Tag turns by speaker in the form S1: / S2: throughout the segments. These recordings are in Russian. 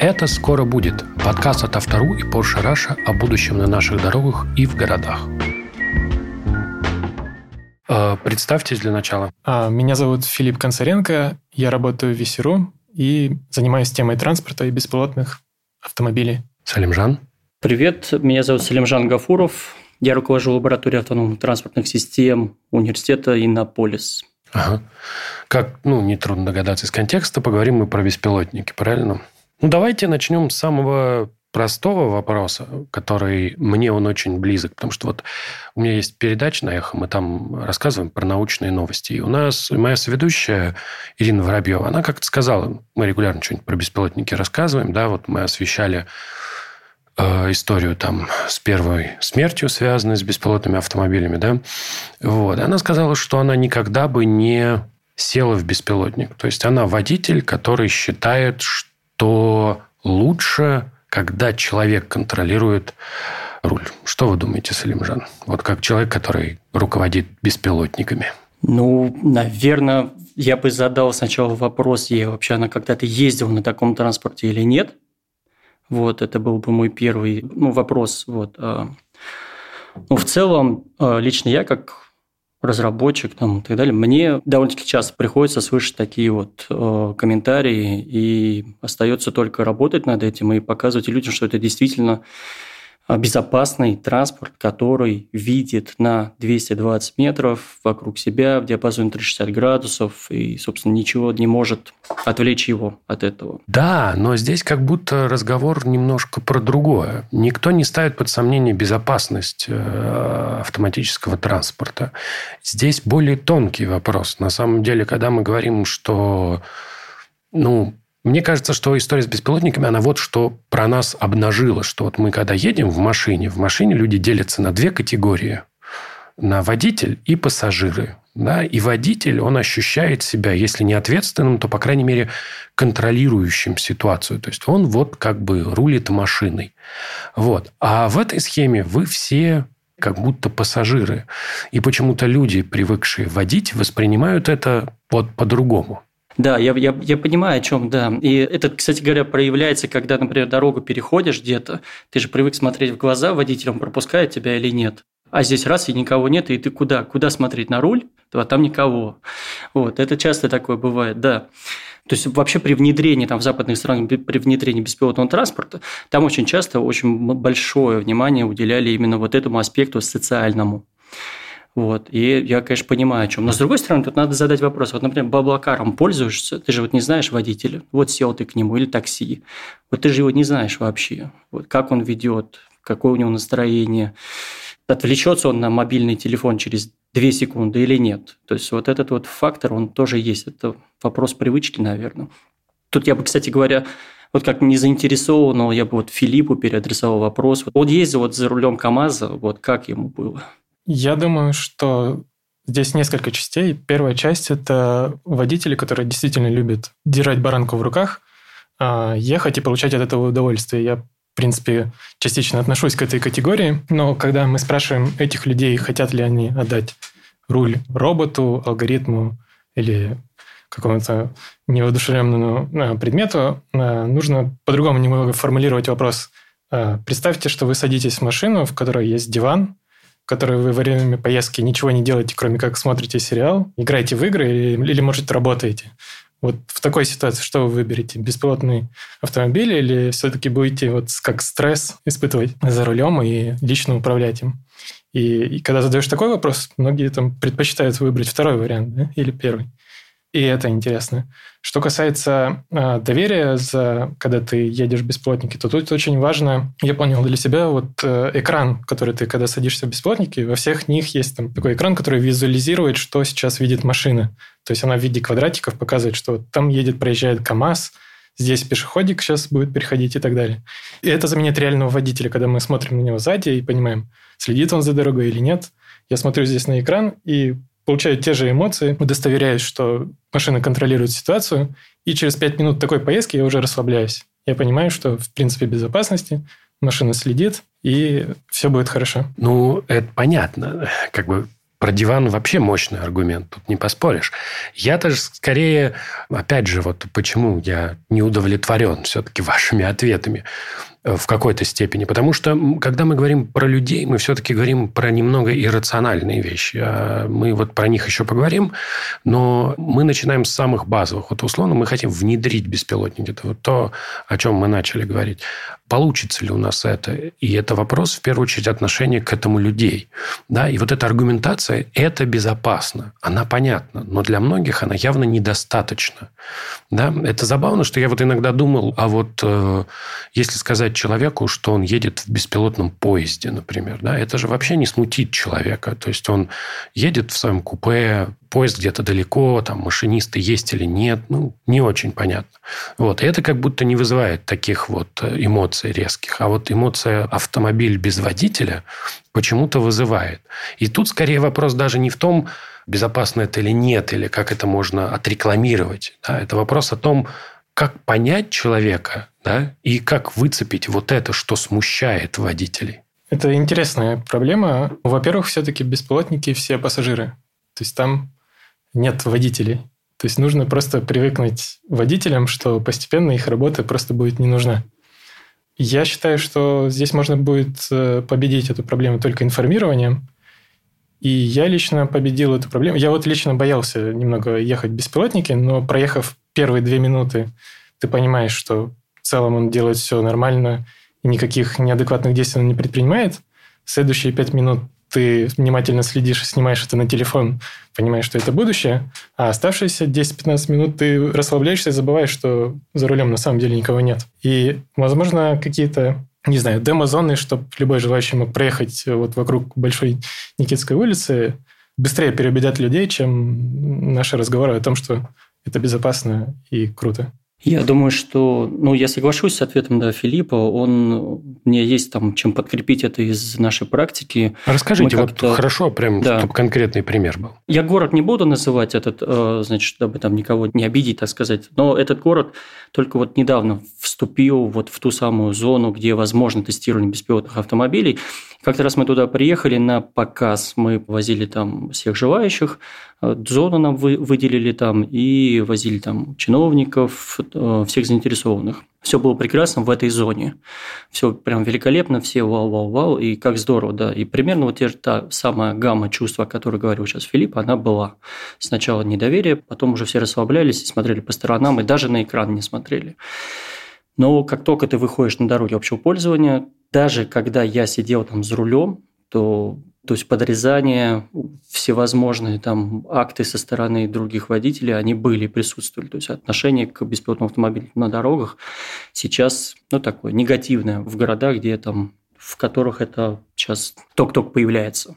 S1: Это скоро будет. Подкаст от Автору и Porsche Раша о будущем на наших дорогах и в городах. Э, представьтесь для начала.
S2: А, меня зовут Филипп Концаренко. Я работаю в Весеру и занимаюсь темой транспорта и беспилотных автомобилей.
S1: Салимжан.
S3: Привет, меня зовут Салимжан Гафуров. Я руковожу лабораторией автономных транспортных систем университета Иннополис.
S1: Ага. Как, ну, нетрудно догадаться из контекста, поговорим мы про беспилотники, правильно? Ну, давайте начнем с самого простого вопроса, который мне он очень близок, потому что вот у меня есть передача на Эхо, мы там рассказываем про научные новости, и у нас моя соведущая Ирина Воробьева, она как-то сказала, мы регулярно что-нибудь про беспилотники рассказываем, да, вот мы освещали э, историю там с первой смертью, связанной с беспилотными автомобилями, да, вот, она сказала, что она никогда бы не села в беспилотник, то есть она водитель, который считает, что то лучше, когда человек контролирует руль. Что вы думаете, Салимжан? Вот как человек, который руководит беспилотниками.
S3: Ну, наверное, я бы задал сначала вопрос, я вообще она когда-то ездил на таком транспорте или нет. Вот, это был бы мой первый ну, вопрос. Вот. А, ну, в целом, а, лично я, как разработчик там, и так далее, мне довольно-таки часто приходится слышать такие вот э, комментарии, и остается только работать над этим и показывать людям, что это действительно безопасный транспорт, который видит на 220 метров вокруг себя в диапазоне 360 градусов и, собственно, ничего не может отвлечь его от этого.
S1: Да, но здесь как будто разговор немножко про другое. Никто не ставит под сомнение безопасность э, автоматического транспорта. Здесь более тонкий вопрос. На самом деле, когда мы говорим, что ну, мне кажется, что история с беспилотниками, она вот что про нас обнажила, что вот мы когда едем в машине, в машине люди делятся на две категории. На водитель и пассажиры. Да? И водитель, он ощущает себя, если не ответственным, то, по крайней мере, контролирующим ситуацию. То есть, он вот как бы рулит машиной. Вот. А в этой схеме вы все как будто пассажиры. И почему-то люди, привыкшие водить, воспринимают это вот по-другому.
S3: Да, я, я, я понимаю, о чем, да. И это, кстати говоря, проявляется, когда, например, дорогу переходишь где-то, ты же привык смотреть в глаза водителям, пропускает тебя или нет. А здесь раз и никого нет, и ты куда? Куда смотреть? На руль? А там никого. Вот, это часто такое бывает, да. То есть вообще при внедрении там, в западных странах, при внедрении беспилотного транспорта, там очень часто очень большое внимание уделяли именно вот этому аспекту социальному. Вот. И я, конечно, понимаю, о чем. Но, с другой стороны, тут надо задать вопрос. Вот, например, баблокаром пользуешься, ты же вот не знаешь водителя. Вот сел ты к нему или такси. Вот ты же его не знаешь вообще. Вот как он ведет, какое у него настроение. Отвлечется он на мобильный телефон через две секунды или нет. То есть, вот этот вот фактор, он тоже есть. Это вопрос привычки, наверное. Тут я бы, кстати говоря, вот как не заинтересованного, я бы вот Филиппу переадресовал вопрос. Вот он ездил вот за рулем КАМАЗа, вот как ему было?
S2: Я думаю, что здесь несколько частей. Первая часть – это водители, которые действительно любят держать баранку в руках, а, ехать и получать от этого удовольствие. Я, в принципе, частично отношусь к этой категории, но когда мы спрашиваем этих людей, хотят ли они отдать руль роботу, алгоритму или какому-то неодушевленному а, предмету, а, нужно по-другому немного формулировать вопрос. Представьте, что вы садитесь в машину, в которой есть диван, которой вы во время поездки ничего не делаете, кроме как смотрите сериал, играете в игры или, или может, работаете. Вот в такой ситуации что вы выберете? Беспилотный автомобиль или все-таки будете вот как стресс испытывать за рулем и лично управлять им? И, и когда задаешь такой вопрос, многие там предпочитают выбрать второй вариант да? или первый. И это интересно. Что касается э, доверия, за, когда ты едешь в беспилотники, то тут очень важно, я понял для себя, вот э, экран, который ты, когда садишься в беспилотники, во всех них есть там такой экран, который визуализирует, что сейчас видит машина. То есть она в виде квадратиков показывает, что вот там едет, проезжает КАМАЗ, здесь пешеходик сейчас будет переходить и так далее. И это заменяет реального водителя, когда мы смотрим на него сзади и понимаем, следит он за дорогой или нет. Я смотрю здесь на экран и получаю те же эмоции, удостоверяюсь, что машина контролирует ситуацию, и через 5 минут такой поездки я уже расслабляюсь. Я понимаю, что в принципе безопасности, машина следит, и все будет хорошо.
S1: Ну, это понятно. Как бы про диван вообще мощный аргумент, тут не поспоришь. Я-то скорее, опять же, вот почему я не удовлетворен все-таки вашими ответами в какой-то степени. Потому что, когда мы говорим про людей, мы все-таки говорим про немного иррациональные вещи. А мы вот про них еще поговорим, но мы начинаем с самых базовых. Вот условно мы хотим внедрить беспилотники. Это вот то, о чем мы начали говорить получится ли у нас это. И это вопрос, в первую очередь, отношения к этому людей. Да? И вот эта аргументация – это безопасно. Она понятна. Но для многих она явно недостаточна. Да? Это забавно, что я вот иногда думал, а вот э, если сказать человеку, что он едет в беспилотном поезде, например, да, это же вообще не смутит человека. То есть он едет в своем купе, поезд где-то далеко, там машинисты есть или нет, ну, не очень понятно. Вот. И это как будто не вызывает таких вот э, эмоций резких. А вот эмоция автомобиль без водителя почему-то вызывает. И тут скорее вопрос даже не в том, безопасно это или нет, или как это можно отрекламировать. Да? Это вопрос о том, как понять человека да? и как выцепить вот это, что смущает водителей.
S2: Это интересная проблема. Во-первых, все-таки беспилотники все пассажиры. То есть там нет водителей. То есть нужно просто привыкнуть водителям, что постепенно их работа просто будет не нужна. Я считаю, что здесь можно будет э, победить эту проблему только информированием. И я лично победил эту проблему. Я вот лично боялся немного ехать в беспилотнике, но проехав первые две минуты, ты понимаешь, что в целом он делает все нормально, и никаких неадекватных действий он не предпринимает. Следующие пять минут ты внимательно следишь и снимаешь это на телефон, понимаешь, что это будущее, а оставшиеся 10-15 минут ты расслабляешься и забываешь, что за рулем на самом деле никого нет. И, возможно, какие-то не знаю, демо-зоны, чтобы любой желающий мог проехать вот вокруг Большой Никитской улицы, быстрее переубедят людей, чем наши разговоры о том, что это безопасно и круто.
S3: Я думаю, что, ну, я соглашусь с ответом да, Филиппа. Он, мне есть там чем подкрепить это из нашей практики.
S1: Расскажите, вот хорошо, прям, да. чтобы конкретный пример был.
S3: Я город не буду называть этот, э, значит, чтобы там никого не обидеть, так сказать. Но этот город только вот недавно вступил вот в ту самую зону, где возможно тестирование беспилотных автомобилей. Как-то раз мы туда приехали на показ, мы возили там всех желающих, э, зону нам выделили там и возили там чиновников, всех заинтересованных. Все было прекрасно в этой зоне. Все прям великолепно, все вау-вау-вау, и как здорово, да. И примерно вот та самая гамма чувств, о которой говорил сейчас Филипп, она была. Сначала недоверие, потом уже все расслаблялись и смотрели по сторонам, и даже на экран не смотрели. Но как только ты выходишь на дороге общего пользования, даже когда я сидел там за рулем, то то есть подрезание, всевозможные там акты со стороны других водителей, они были, присутствовали. То есть отношение к беспилотным автомобилям на дорогах сейчас, ну, такое негативное в городах, где там в которых это сейчас ток-ток появляется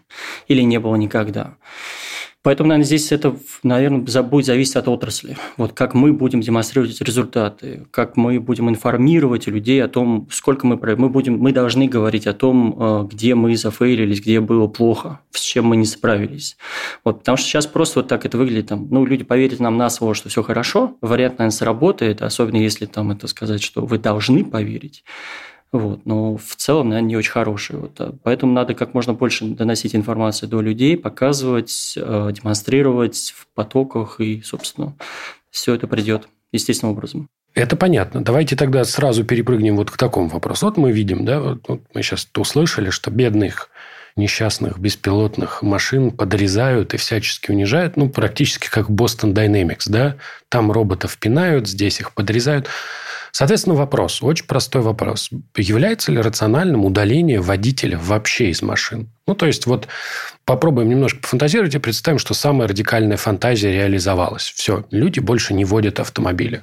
S3: или не было никогда. Поэтому, наверное, здесь это, наверное, будет зависеть от отрасли. Вот как мы будем демонстрировать результаты, как мы будем информировать людей о том, сколько мы... Мы, будем, мы должны говорить о том, э, где мы зафейлились, где было плохо, с чем мы не справились. Вот, потому что сейчас просто вот так это выглядит. Там, ну, люди поверят нам на слово, что все хорошо. Вариант, наверное, сработает, особенно если там это сказать, что вы должны поверить. Вот. Но в целом, наверное, не очень хороший. Вот. А поэтому надо как можно больше доносить информацию до людей, показывать, э, демонстрировать в потоках, и, собственно, все это придет естественным образом.
S1: Это понятно. Давайте тогда сразу перепрыгнем вот к такому вопросу. Вот мы видим, да, вот мы сейчас услышали, что бедных несчастных беспилотных машин подрезают и всячески унижают, ну, практически как Boston Dynamics, да? Там роботов пинают, здесь их подрезают. Соответственно, вопрос, очень простой вопрос. Является ли рациональным удаление водителя вообще из машин? Ну, то есть, вот попробуем немножко пофантазировать и представим, что самая радикальная фантазия реализовалась. Все, люди больше не водят автомобили.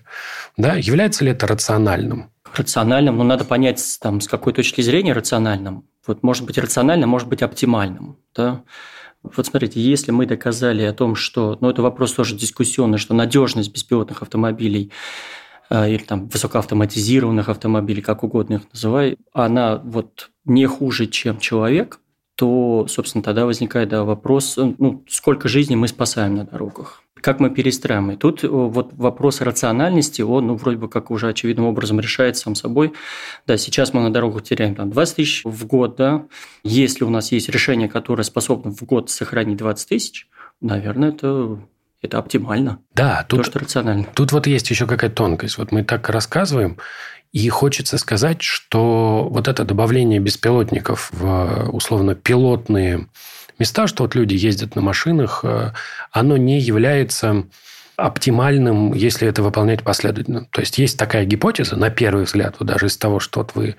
S1: Да? Является ли это рациональным?
S3: Рациональным, но надо понять, там, с какой точки зрения рациональным. Вот может быть рациональным, может быть оптимальным. Да? Вот смотрите, если мы доказали о том, что, ну это вопрос тоже дискуссионный, что надежность беспилотных автомобилей а, или там высокоавтоматизированных автомобилей, как угодно их называй, она вот не хуже, чем человек, то, собственно, тогда возникает да, вопрос, ну, сколько жизней мы спасаем на дорогах. Как мы перестраиваем. И тут э, вот вопрос рациональности, он, ну, вроде бы как уже очевидным образом решается сам собой. Да, сейчас мы на дорогу теряем там 20 тысяч в год, да. Если у нас есть решение, которое способно в год сохранить 20 тысяч, наверное, это это оптимально.
S1: Да, тут,
S3: то, что рационально.
S1: Тут вот есть еще какая-то тонкость. Вот мы так рассказываем, и хочется сказать, что вот это добавление беспилотников в условно пилотные места, что вот люди ездят на машинах, э, оно не является оптимальным, если это выполнять последовательно. То есть есть такая гипотеза, на первый взгляд, вот даже из того, что вот вы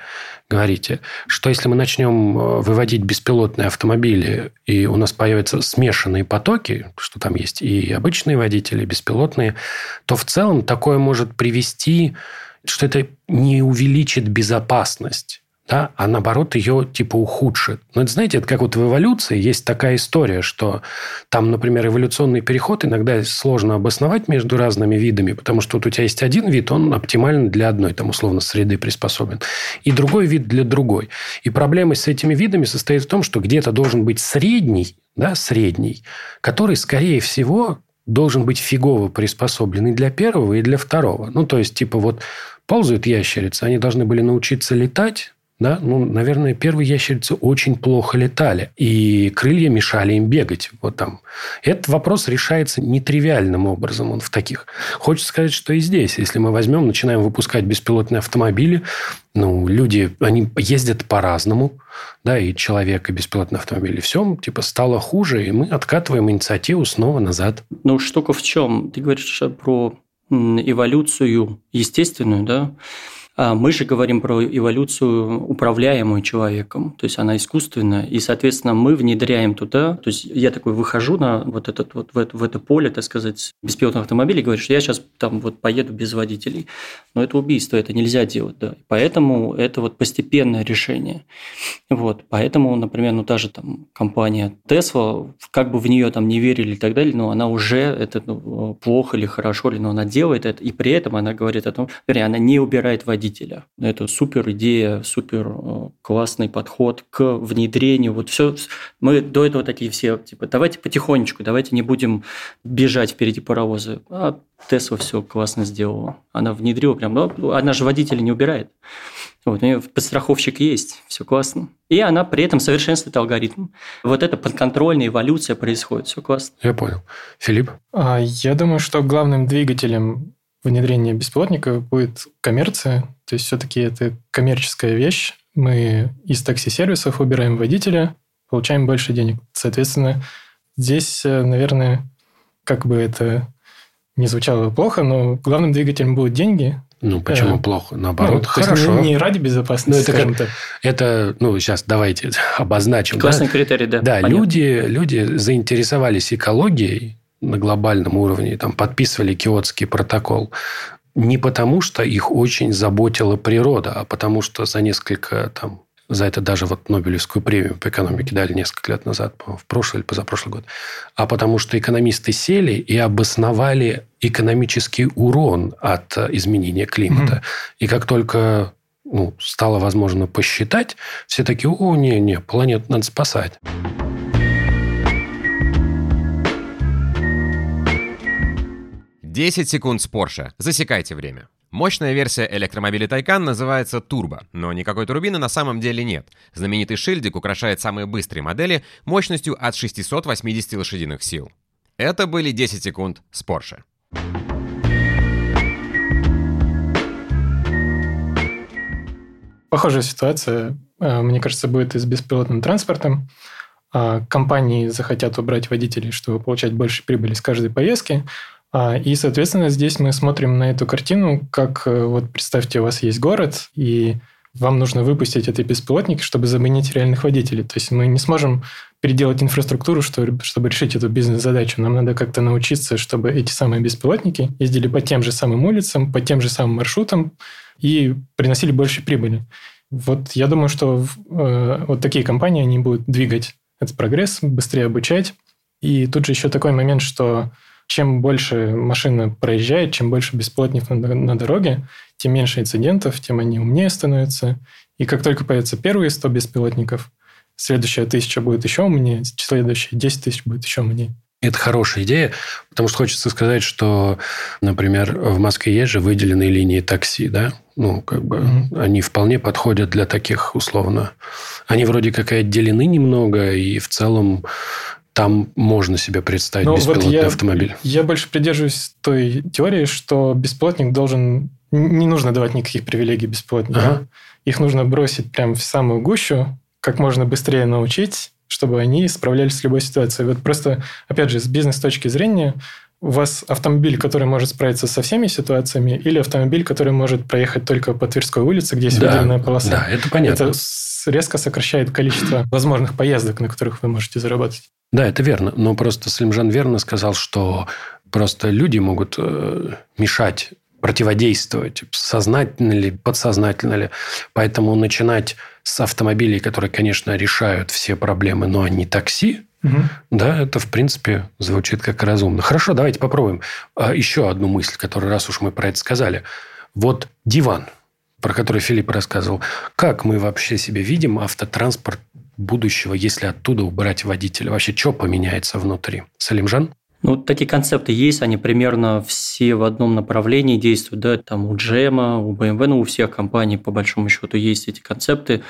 S1: говорите, что если мы начнем э, выводить беспилотные автомобили, и у нас появятся смешанные потоки, что там есть и обычные водители, и беспилотные, то в целом такое может привести, что это не увеличит безопасность да, а наоборот ее типа ухудшит. Но это, знаете, это как вот в эволюции есть такая история, что там, например, эволюционный переход иногда сложно обосновать между разными видами, потому что вот у тебя есть один вид, он оптимален для одной, там, условно, среды приспособлен, и другой вид для другой. И проблема с этими видами состоит в том, что где-то должен быть средний, да, средний, который, скорее всего, должен быть фигово приспособленный для первого и для второго. Ну, то есть, типа, вот ползают ящерицы, они должны были научиться летать, да, ну, наверное, первые ящерицы очень плохо летали, и крылья мешали им бегать вот там. Этот вопрос решается нетривиальным образом, он в таких. Хочется сказать, что и здесь, если мы возьмем, начинаем выпускать беспилотные автомобили, ну, люди, они ездят по-разному, да, и человек, и беспилотный автомобиль, и все, типа, стало хуже, и мы откатываем инициативу снова назад.
S3: Ну, штука в чем? Ты говоришь про эволюцию естественную, да, мы же говорим про эволюцию, управляемую человеком, то есть она искусственная, и, соответственно, мы внедряем туда, то есть я такой выхожу на вот, этот, вот в, это, в это поле, так сказать, беспилотных автомобилей, и говорю, что я сейчас там вот поеду без водителей. Но это убийство, это нельзя делать, да. Поэтому это вот постепенное решение. Вот, поэтому, например, ну та же там компания Tesla, как бы в нее там не верили и так далее, но она уже это ну, плохо или хорошо, или но она делает это, и при этом она говорит о том, вернее, она не убирает водителей водителя. Это супер идея, супер э, классный подход к внедрению. Вот все, мы до этого такие все, типа, давайте потихонечку, давайте не будем бежать впереди паровоза. А Тесла все классно сделала. Она внедрила прям, ну, она же водителя не убирает. Вот, у нее подстраховщик есть, все классно. И она при этом совершенствует алгоритм. Вот это подконтрольная эволюция происходит, все классно.
S1: Я понял. Филипп?
S2: А, я думаю, что главным двигателем внедрение беспилотника будет коммерция. То есть все-таки это коммерческая вещь. Мы из такси-сервисов выбираем водителя, получаем больше денег. Соответственно, здесь, э, наверное, как бы это не звучало плохо, но главным двигателем будут деньги.
S1: Ну, почему а, плохо? Наоборот, ну, хорошо.
S2: Не, не ради безопасности,
S1: ну, это, как, это, ну, сейчас давайте обозначим.
S3: Классный
S1: да?
S3: критерий, да.
S1: Да, люди, люди заинтересовались экологией, на глобальном уровне, там, подписывали Киотский протокол, не потому, что их очень заботила природа, а потому, что за несколько там, за это даже вот Нобелевскую премию по экономике дали несколько лет назад, в прошлый или позапрошлый год, а потому что экономисты сели и обосновали экономический урон от изменения климата. Mm-hmm. И как только ну, стало возможно посчитать, все такие, о, не-не, планету надо спасать.
S4: 10 секунд с Porsche. Засекайте время. Мощная версия электромобиля Taycan называется Turbo, но никакой турбины на самом деле нет. Знаменитый шильдик украшает самые быстрые модели мощностью от 680 лошадиных сил. Это были 10 секунд с Porsche.
S2: Похожая ситуация, э, мне кажется, будет и с беспилотным транспортом. А, компании захотят убрать водителей, чтобы получать больше прибыли с каждой поездки, и, соответственно, здесь мы смотрим на эту картину, как э, вот представьте, у вас есть город, и вам нужно выпустить эти беспилотники, чтобы заменить реальных водителей. То есть мы не сможем переделать инфраструктуру, чтобы решить эту бизнес-задачу. Нам надо как-то научиться, чтобы эти самые беспилотники ездили по тем же самым улицам, по тем же самым маршрутам и приносили больше прибыли. Вот я думаю, что э, вот такие компании, они будут двигать этот прогресс, быстрее обучать. И тут же еще такой момент, что чем больше машина проезжает, чем больше бесплотников на, на дороге, тем меньше инцидентов, тем они умнее становятся. И как только появятся первые 100 беспилотников, следующая тысяча будет еще умнее, следующая 10 тысяч будет еще умнее.
S1: Это хорошая идея, потому что хочется сказать, что, например, в Москве есть же выделенные линии такси, да? Ну, как бы mm-hmm. они вполне подходят для таких условно. Они вроде как и отделены немного, и в целом там можно себе представить Но беспилотный вот
S2: я,
S1: автомобиль.
S2: Я больше придерживаюсь той теории, что беспилотник должен... Не нужно давать никаких привилегий беспилотнику. Ага. Их нужно бросить прямо в самую гущу, как можно быстрее научить, чтобы они справлялись с любой ситуацией. Вот просто, опять же, с бизнес-точки зрения, у вас автомобиль, который может справиться со всеми ситуациями, или автомобиль, который может проехать только по Тверской улице, где есть да, выделенная полоса.
S1: Да, это понятно.
S2: Это резко сокращает количество возможных поездок, на которых вы можете заработать.
S1: Да, это верно. Но просто Слимжан верно сказал, что просто люди могут э, мешать противодействовать, сознательно ли, подсознательно ли. Поэтому начинать с автомобилей, которые, конечно, решают все проблемы, но они такси, угу. да, это, в принципе, звучит как разумно. Хорошо, давайте попробуем. А, еще одну мысль, которую, раз уж мы про это сказали. Вот диван, про который Филипп рассказывал. Как мы вообще себе видим автотранспорт будущего, если оттуда убрать водителя? Вообще, что поменяется внутри? Салимжан?
S3: Ну, такие концепты есть, они примерно все в одном направлении действуют, да, там у Джема, у BMW, ну, у всех компаний, по большому счету, есть эти концепты.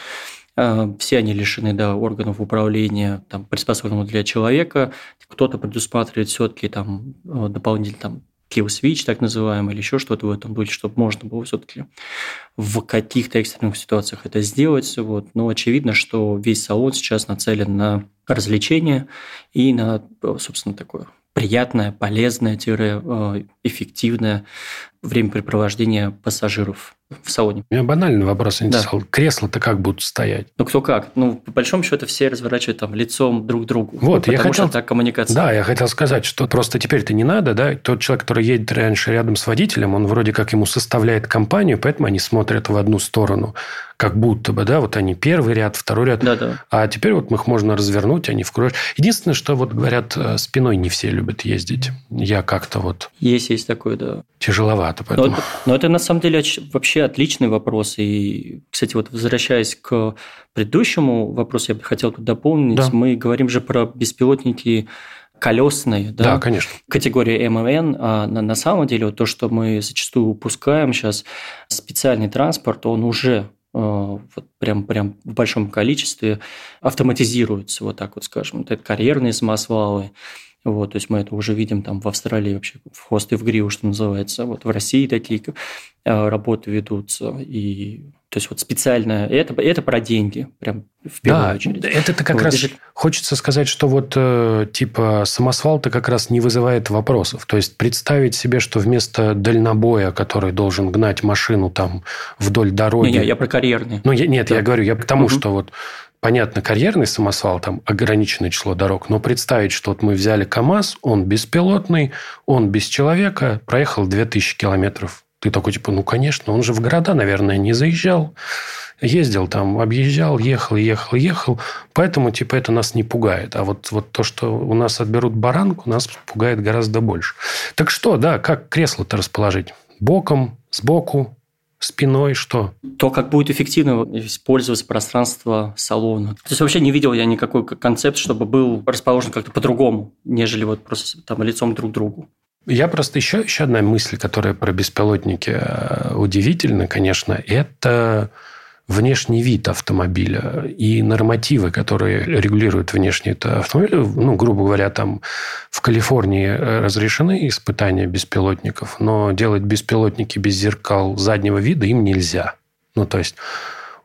S3: А, все они лишены да, органов управления, там, приспособленного для человека. Кто-то предусматривает все-таки там э, дополнительный там, kill switch, так называемый, или еще что-то в этом духе, чтобы можно было все-таки в каких-то экстренных ситуациях это сделать. Вот. Но очевидно, что весь салон сейчас нацелен на развлечение и на, собственно, такое приятное, полезное, э, эффективное времяпрепровождение пассажиров в салоне.
S1: У меня банальный вопрос интересовал. Да. Кресла-то как будут стоять?
S3: Ну, кто как. Ну, по большому счету, все разворачивают там лицом друг к другу.
S1: Вот,
S3: ну,
S1: я хотел...
S3: что так коммуникация.
S1: Да, я хотел сказать, что просто теперь-то не надо, да, тот человек, который едет раньше рядом с водителем, он вроде как ему составляет компанию, поэтому они смотрят в одну сторону как будто бы, да, вот они первый ряд, второй ряд.
S3: Да, да.
S1: А теперь вот их можно развернуть, они вкроют. Единственное, что вот говорят, э, спиной не все любят ездить. Я как-то вот...
S3: Есть, есть такое, да.
S1: Тяжеловато, поэтому...
S3: Но, но это на самом деле вообще отличный вопрос. И, кстати, вот возвращаясь к предыдущему вопросу, я бы хотел тут дополнить. Да. Мы говорим же про беспилотники колесные, да,
S1: да конечно.
S3: категория ММН, а на, на самом деле вот то, что мы зачастую упускаем сейчас, специальный транспорт, он уже вот прям, прям в большом количестве автоматизируются, вот так вот скажем. Это карьерные самосвалы, вот, то есть мы это уже видим там в Австралии вообще в хвост и в гриву, что называется. Вот в России такие э, работы ведутся. И то есть вот специально это, это про деньги, прям в первую
S1: да,
S3: очередь.
S1: Это-то как вот, раз хочется сказать, что вот э, типа самосвал-то как раз не вызывает вопросов. То есть представить себе, что вместо дальнобоя, который должен гнать машину там вдоль дороги...
S3: Не, не, я про карьерный.
S1: Ну, я, нет, да. я говорю, я к тому, угу. что вот понятно, карьерный самосвал, там ограниченное число дорог, но представить, что вот мы взяли КАМАЗ, он беспилотный, он без человека, проехал 2000 километров. Ты такой, типа, ну, конечно, он же в города, наверное, не заезжал. Ездил там, объезжал, ехал, ехал, ехал. Поэтому, типа, это нас не пугает. А вот, вот то, что у нас отберут баранку, нас пугает гораздо больше. Так что, да, как кресло-то расположить? Боком, сбоку, спиной, что?
S3: То, как будет эффективно использоваться пространство салона. То есть вообще не видел я никакой концепт, чтобы был расположен как-то по-другому, нежели вот просто там лицом друг к другу.
S1: Я просто еще, еще одна мысль, которая про беспилотники э, удивительна, конечно, это внешний вид автомобиля и нормативы, которые регулируют внешний вид автомобиля. Ну, грубо говоря, там в Калифорнии э, разрешены испытания беспилотников, но делать беспилотники без зеркал заднего вида им нельзя. Ну, то есть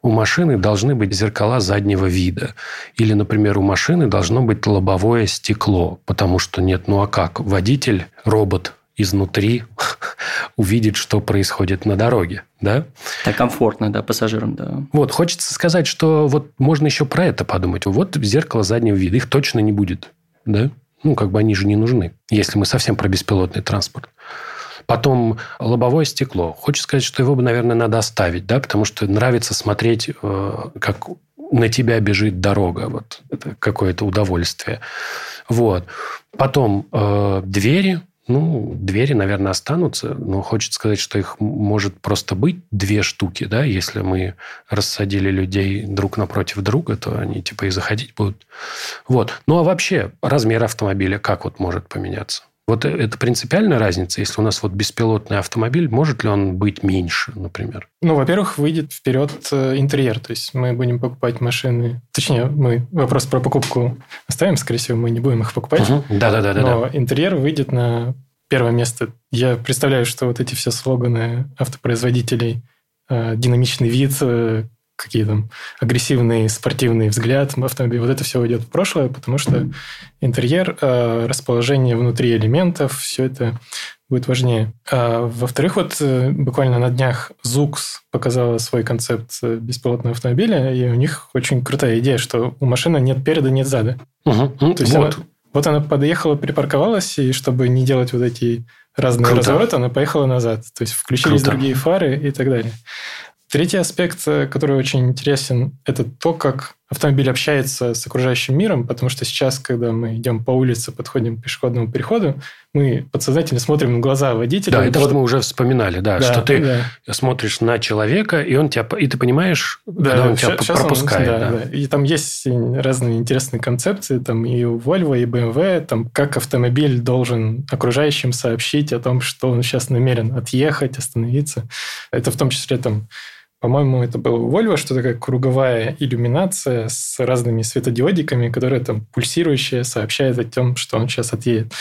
S1: у машины должны быть зеркала заднего вида. Или, например, у машины должно быть лобовое стекло, потому что нет, ну а как? Водитель, робот изнутри увидит, что происходит на дороге, да?
S3: Так комфортно, да, пассажирам, да.
S1: Вот, хочется сказать, что вот можно еще про это подумать. Вот зеркало заднего вида, их точно не будет, да? Ну, как бы они же не нужны, если мы совсем про беспилотный транспорт. Потом лобовое стекло. Хочется сказать, что его бы, наверное, надо оставить, да, потому что нравится смотреть, э, как на тебя бежит дорога. Вот это какое-то удовольствие. Вот. Потом э, двери Ну, двери, наверное, останутся, но хочется сказать, что их может просто быть две штуки, да, если мы рассадили людей друг напротив друга, то они типа и заходить будут. Вот. Ну, а вообще размер автомобиля как вот может поменяться? Вот э, это принципиальная разница, если у нас вот беспилотный автомобиль, может ли он быть меньше, например?
S2: Ну, во-первых, выйдет вперед э, интерьер, то есть мы будем покупать машины, точнее, мы вопрос про покупку оставим, скорее всего, мы не будем их покупать.
S1: Да-да-да. Угу.
S2: Но интерьер выйдет на первое место. Я представляю, что вот эти все слоганы автопроизводителей, э, динамичный вид, какие там агрессивный спортивный взгляд автомобиля, вот это все уйдет в прошлое, потому что интерьер, э, расположение внутри элементов, все это будет важнее. А, во-вторых, вот э, буквально на днях ZUX показала свой концепт э, беспилотного автомобиля, и у них очень крутая идея, что у машины нет переда, нет зада.
S1: Угу.
S2: То есть вот. Она, вот она подъехала, припарковалась, и чтобы не делать вот эти разные Круто. развороты, она поехала назад. То есть включились Круто. другие фары и так далее. Третий аспект, э, который очень интересен, это то, как автомобиль общается с окружающим миром, потому что сейчас, когда мы идем по улице, подходим к пешеходному переходу, мы подсознательно смотрим на глаза водителя.
S1: Да, это вот мы уже вспоминали, да, да что ты да. смотришь на человека, и он тебя, и ты понимаешь, да, когда он тебя сейчас пропускает. Он, да, да.
S2: Да. И там есть разные интересные концепции, там и у Volvo, и BMW, там как автомобиль должен окружающим сообщить о том, что он сейчас намерен отъехать, остановиться. Это в том числе там по-моему, это было у Volvo, что такая круговая иллюминация с разными светодиодиками, которая там пульсирующая, сообщает о том, что он сейчас отъедет.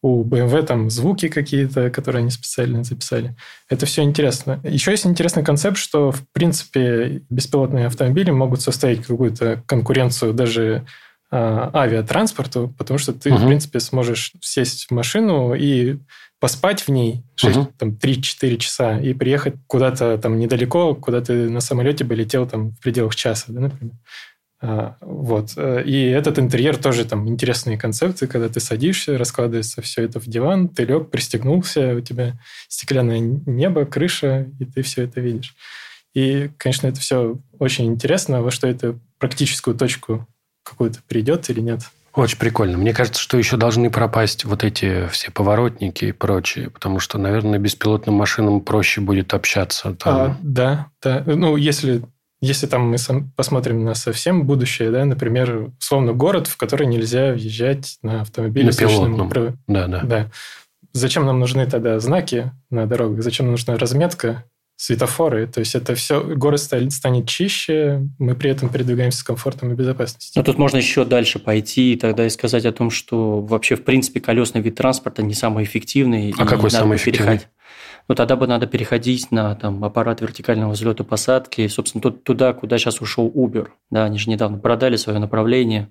S2: У BMW там звуки какие-то, которые они специально записали. Это все интересно. Еще есть интересный концепт, что, в принципе, беспилотные автомобили могут составить какую-то конкуренцию даже а, авиатранспорту, потому что ты, угу. в принципе, сможешь сесть в машину и поспать в ней 6, угу. там, 3-4 часа и приехать куда-то там недалеко, куда ты на самолете бы летел там в пределах часа, да, например. А, вот. И этот интерьер тоже там интересные концепции, когда ты садишься, раскладывается все это в диван, ты лег, пристегнулся, у тебя стеклянное небо, крыша, и ты все это видишь. И, конечно, это все очень интересно, во что это практическую точку какую-то придет или нет.
S1: Очень прикольно. Мне кажется, что еще должны пропасть вот эти все поворотники и прочие, потому что, наверное, беспилотным машинам проще будет общаться.
S2: Там. А, да, да. Ну, если, если там мы посмотрим на совсем будущее, да, например, условно город, в который нельзя въезжать на автомобиле.
S1: На пилотном. Да, да.
S2: да. Зачем нам нужны тогда знаки на дорогах? Зачем нам нужна разметка? Светофоры. То есть это все, город станет чище, мы при этом передвигаемся с комфортом и безопасностью.
S3: Но тут можно еще дальше пойти и тогда и сказать о том, что вообще, в принципе, колесный вид транспорта не самый эффективный.
S1: А какой самый эффективный? Переходить
S3: ну, тогда бы надо переходить на там, аппарат вертикального взлета посадки, собственно, туда, куда сейчас ушел Uber. Да, они же недавно продали свое направление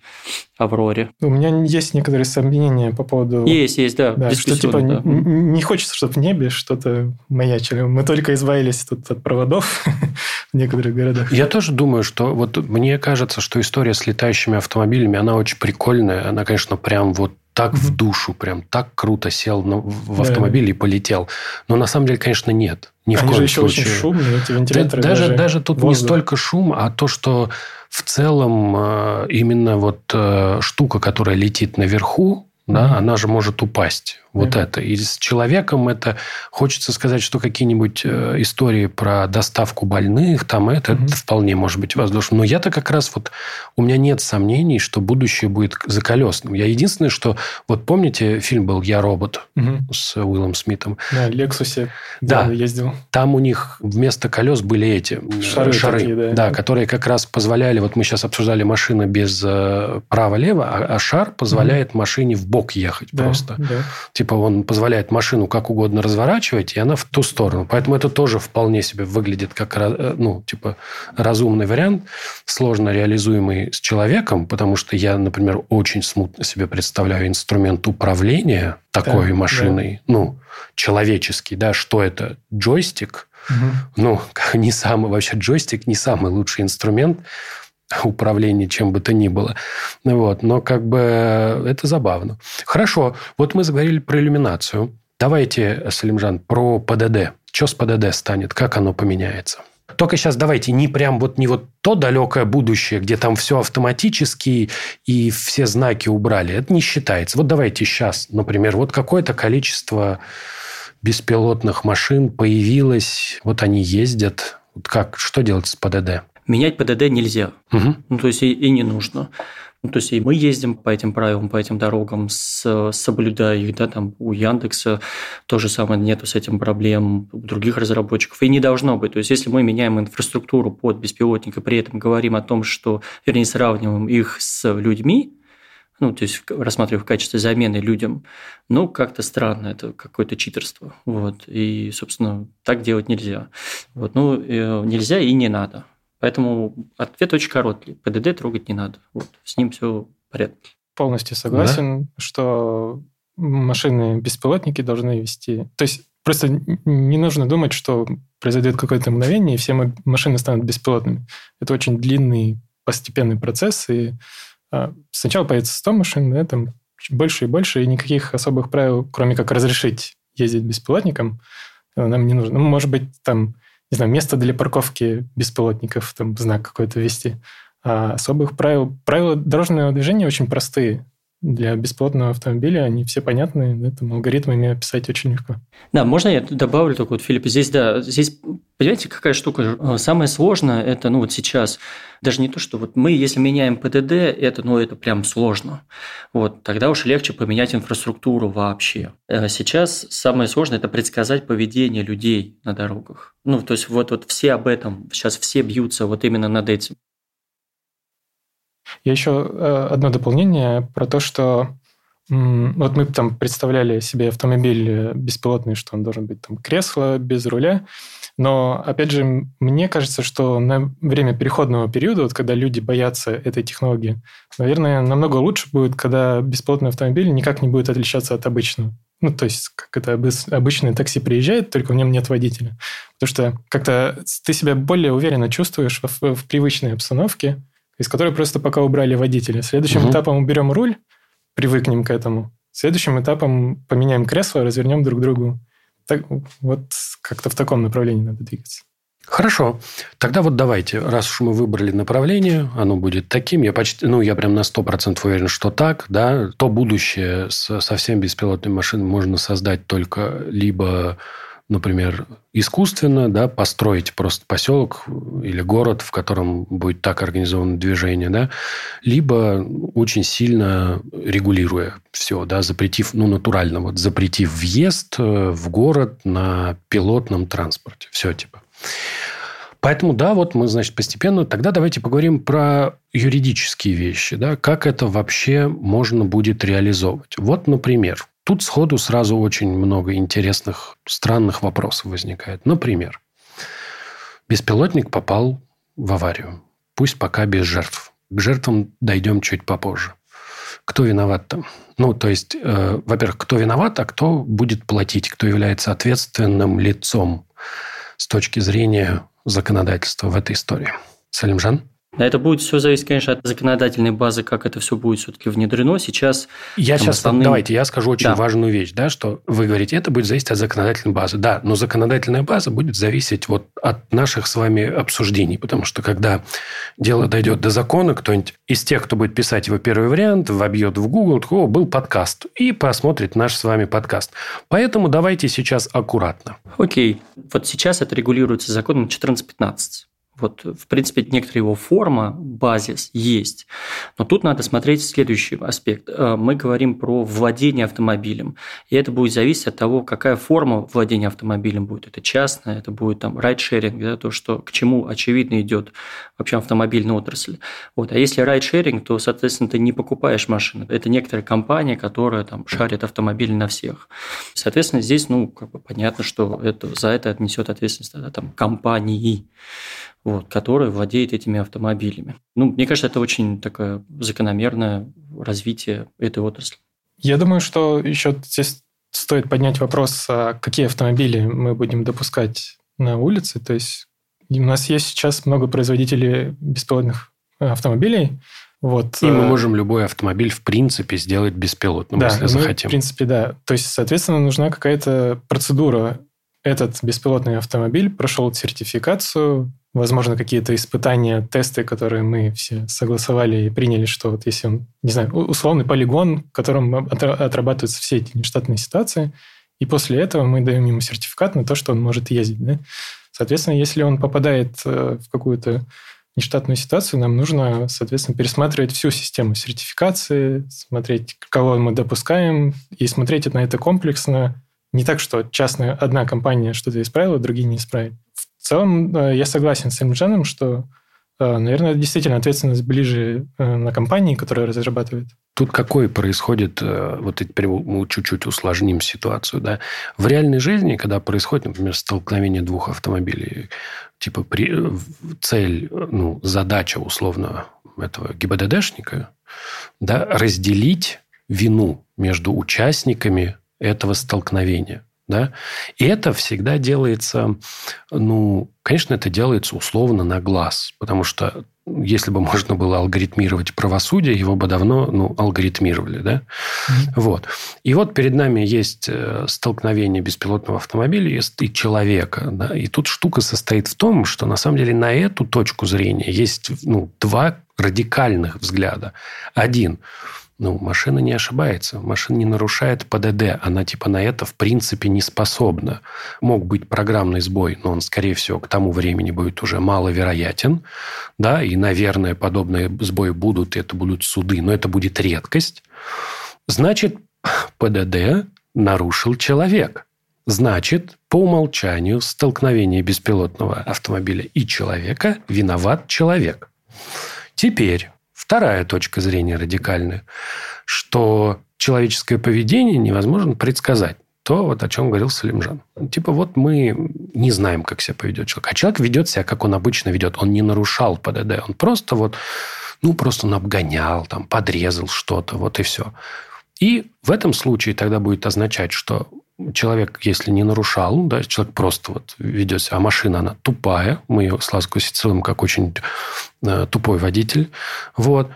S3: Авроре.
S2: У меня есть некоторые сомнения по поводу...
S3: Есть, есть, да.
S2: да что типа да. не хочется, чтобы в небе что-то маячили. Мы только избавились тут от проводов в некоторых городах.
S1: Я тоже думаю, что вот мне кажется, что история с летающими автомобилями, она очень прикольная. Она, конечно, прям вот так в душу, прям так круто сел на, в автомобиль да. и полетел. Но на самом деле, конечно, нет. Ни
S2: Они
S1: в коем
S2: же еще
S1: случае.
S2: очень шумные, эти вентиляторы.
S1: Да, даже, даже тут воздух. не столько шум, а то, что в целом э, именно вот э, штука, которая летит наверху, да, mm-hmm. она же может упасть. Вот mm-hmm. это. И с человеком это хочется сказать, что какие-нибудь э, истории про доставку больных, там это, mm-hmm. вполне может быть воздушно. Но я-то как раз вот у меня нет сомнений, что будущее будет заколесным. Я единственное, что вот помните фильм был "Я робот" mm-hmm. с Уиллом Смитом.
S2: На Лексусе.
S1: Да,
S2: ездил.
S1: Там у них вместо колес были эти
S2: шары, шары такие, да.
S1: да, которые как раз позволяли. Вот мы сейчас обсуждали машины без э, права-лево, а, а шар позволяет mm-hmm. машине в бок ехать да, просто. Да. Типа он позволяет машину как угодно разворачивать, и она в ту сторону. Поэтому это тоже вполне себе выглядит как э, ну, типа, разумный вариант, сложно реализуемый с человеком, потому что я, например, очень смутно себе представляю инструмент управления такой да, машиной. Да. Ну, человеческий, да, что это? Джойстик? Угу. Ну, не самый, вообще джойстик не самый лучший инструмент управления чем бы то ни было. Вот. Но как бы это забавно. Хорошо. Вот мы заговорили про иллюминацию. Давайте, Салимжан, про ПДД. Что с ПДД станет? Как оно поменяется? Только сейчас давайте не прям вот не вот то далекое будущее, где там все автоматически и все знаки убрали. Это не считается. Вот давайте сейчас, например, вот какое-то количество беспилотных машин появилось, вот они ездят. Вот как, что делать с ПДД?
S3: Менять ПДД нельзя. Угу. Ну, то есть и, и не нужно. Ну, то есть и мы ездим по этим правилам, по этим дорогам, с, соблюдая их, да, там у Яндекса то же самое нету с этим проблем, у других разработчиков, и не должно быть. То есть если мы меняем инфраструктуру под беспилотник и при этом говорим о том, что, вернее, сравниваем их с людьми, ну, то есть рассматривая в качестве замены людям, ну, как-то странно, это какое-то читерство. Вот. И, собственно, так делать нельзя. Вот. Ну, э, нельзя и не надо. Поэтому ответ очень короткий. ПДД трогать не надо. Вот, с ним все в порядке.
S2: Полностью согласен, да? что машины-беспилотники должны вести... То есть просто не нужно думать, что произойдет какое-то мгновение, и все машины станут беспилотными. Это очень длинный постепенный процесс, и а, сначала появится 100 машин, да, там больше и больше, и никаких особых правил, кроме как разрешить ездить беспилотником, нам не нужно. Ну, может быть, там не знаю, место для парковки беспилотников, там знак какой-то ввести. А особых правил... Правила дорожного движения очень простые для бесплатного автомобиля, они все понятны, да, там алгоритмами описать очень легко.
S3: Да, можно я добавлю только вот, Филипп, здесь, да, здесь, понимаете, какая штука? Э, самое сложное, это, ну, вот сейчас, даже не то, что вот мы, если меняем ПДД, это, ну, это прям сложно. Вот, тогда уж легче поменять инфраструктуру вообще. Э, сейчас самое сложное – это предсказать поведение людей на дорогах. Ну, то есть вот, вот все об этом, сейчас все бьются вот именно над этим.
S2: Я еще э, одно дополнение про то, что вот мы там представляли себе автомобиль э, беспилотный, что он должен быть там кресло без руля. Но, опять же, мне кажется, что на время переходного периода, вот когда люди боятся этой технологии, наверное, намного лучше будет, когда беспилотный автомобиль никак не будет отличаться от обычного. Ну, то есть, как это обычное такси приезжает, только в нем нет водителя. Потому что как-то ты себя более уверенно чувствуешь в, в привычной обстановке, из которой просто пока убрали водителя. Следующим угу. этапом уберем руль, привыкнем к этому. Следующим этапом поменяем кресло, развернем друг другу. Так, вот как-то в таком направлении надо двигаться.
S1: Хорошо. Тогда вот давайте, раз уж мы выбрали направление, оно будет таким, я почти, ну, я прям на 100% уверен, что так, да, то будущее с совсем беспилотными машинами можно создать только либо например, искусственно да, построить просто поселок или город, в котором будет так организовано движение, да, либо очень сильно регулируя все, да, запретив, ну, натурально, вот запретив въезд э, в город на пилотном транспорте. Все, типа. Поэтому, да, вот мы, значит, постепенно... Тогда давайте поговорим про юридические вещи, да, как это вообще можно будет реализовывать. Вот, например, Тут сходу сразу очень много интересных, странных вопросов возникает. Например, беспилотник попал в аварию. Пусть пока без жертв. К жертвам дойдем чуть попозже. Кто виноват там? Ну, то есть, э, во-первых, кто виноват, а кто будет платить, кто является ответственным лицом с точки зрения законодательства в этой истории. Салимжан?
S3: Это будет все зависеть, конечно, от законодательной базы, как это все будет все-таки внедрено. Сейчас...
S1: Я сейчас, основные... давайте, я скажу очень да. важную вещь, да, что вы говорите, это будет зависеть от законодательной базы. Да, но законодательная база будет зависеть вот от наших с вами обсуждений, потому что когда дело дойдет до закона, кто-нибудь из тех, кто будет писать его первый вариант, вобьет в Google, о, был подкаст, и посмотрит наш с вами подкаст. Поэтому давайте сейчас аккуратно.
S3: Окей. Вот сейчас это регулируется законом 1415. Вот, в принципе, некоторая его форма, базис есть. Но тут надо смотреть следующий аспект. Э, мы говорим про владение автомобилем. И это будет зависеть от того, какая форма владения автомобилем будет. Это частная, это будет там райдшеринг, да, то, что к чему очевидно идет вообще автомобильная отрасль. Вот. А если райдшеринг, то, соответственно, ты не покупаешь машину. Это некоторая компания, которая там шарит автомобили на всех. Соответственно, здесь, ну, как бы понятно, что это, за это отнесет ответственность да, там, компании вот, который владеет этими автомобилями. Ну, мне кажется, это очень такое закономерное развитие этой отрасли.
S2: Я думаю, что еще здесь стоит поднять вопрос, а какие автомобили мы будем допускать на улице. То есть у нас есть сейчас много производителей беспилотных автомобилей. Вот.
S1: И мы э, можем любой автомобиль, в принципе, сделать беспилотным,
S2: да,
S1: если
S2: мы,
S1: захотим.
S2: В принципе, да. То есть, соответственно, нужна какая-то процедура этот беспилотный автомобиль прошел сертификацию, возможно, какие-то испытания, тесты, которые мы все согласовали и приняли, что вот если он, не знаю, условный полигон, в котором отрабатываются все эти нештатные ситуации, и после этого мы даем ему сертификат на то, что он может ездить. Да? Соответственно, если он попадает э, в какую-то нештатную ситуацию, нам нужно, соответственно, пересматривать всю систему сертификации, смотреть, кого мы допускаем, и смотреть на это комплексно. Не так, что частная одна компания что-то исправила, другие не исправили. В целом, э, я согласен с Эмджаном, что Э, наверное, действительно ответственность ближе э, на компании, которая разрабатывает.
S1: Тут какой происходит, вот теперь мы чуть-чуть усложним ситуацию, да, в реальной жизни, когда происходит, например, столкновение двух автомобилей, типа при, цель, ну, задача условно этого ГИБДДшника, да, разделить вину между участниками этого столкновения. Да? И это всегда делается, ну, конечно, это делается условно на глаз, потому что если бы можно было алгоритмировать правосудие, его бы давно ну, алгоритмировали. Да? Mm-hmm. Вот. И вот перед нами есть э, столкновение беспилотного автомобиля и человека. Да? И тут штука состоит в том, что на самом деле на эту точку зрения есть ну, два радикальных взгляда. Один – ну, машина не ошибается, машина не нарушает ПДД, она типа на это в принципе не способна. Мог быть программный сбой, но он, скорее всего, к тому времени будет уже маловероятен, да, и, наверное, подобные сбои будут, и это будут суды, но это будет редкость. Значит, ПДД нарушил человек. Значит, по умолчанию столкновение беспилотного автомобиля и человека виноват человек. Теперь Вторая точка зрения радикальная, что человеческое поведение невозможно предсказать. То, вот о чем говорил Салимжан. Типа вот мы не знаем, как себя поведет человек. А человек ведет себя, как он обычно ведет. Он не нарушал ПДД. Он просто вот, ну, просто он обгонял, там, подрезал что-то, вот и все. И в этом случае тогда будет означать, что человек, если не нарушал, да, человек просто вот ведет себя, а машина, она тупая, мы ее с Лаской цитируем как очень э, тупой водитель, вот,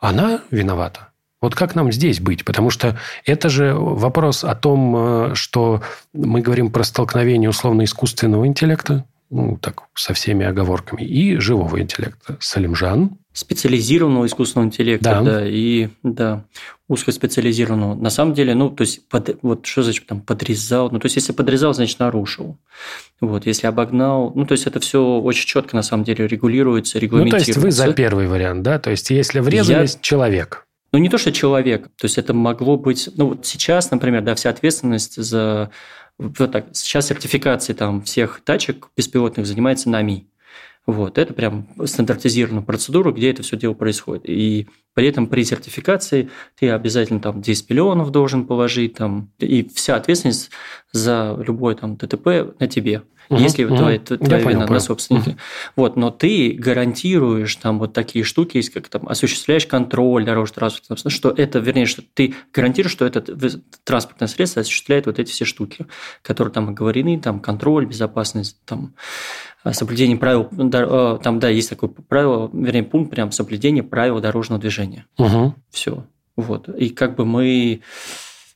S1: она виновата. Вот как нам здесь быть? Потому что это же вопрос о том, э, что мы говорим про столкновение условно-искусственного интеллекта, ну, так, со всеми оговорками, и живого интеллекта. Салимжан.
S3: Специализированного искусственного интеллекта, да, да и да, узкоспециализированного. На самом деле, ну, то есть, под, вот что значит там подрезал? Ну, то есть, если подрезал, значит, нарушил. Вот, если обогнал, ну, то есть, это все очень четко, на самом деле, регулируется, регламентируется.
S1: Ну, то есть, вы за первый вариант, да? То есть, если врезались, Я... человек.
S3: Ну, не то, что человек. То есть, это могло быть... Ну, вот сейчас, например, да, вся ответственность за вот так, сейчас сертификацией там всех тачек беспилотных занимается НАМИ. Вот, это прям стандартизированная процедура, где это все дело происходит. И при этом при сертификации ты обязательно там 10 миллионов должен положить, там, и вся ответственность за любой там ДТП на тебе. Угу, если угу. твоя, твоя Я вина понял, на собственнике. Угу. Вот, но ты гарантируешь там вот такие штуки, есть как там осуществляешь контроль дорожного транспорта, что это, вернее, что ты гарантируешь, что это транспортное средство осуществляет вот эти все штуки, которые там оговорены, там контроль, безопасность, там соблюдение правил, э, там, да, есть такое правило, вернее, пункт прям соблюдение правил дорожного движения. Угу. Все. Вот. И как бы мы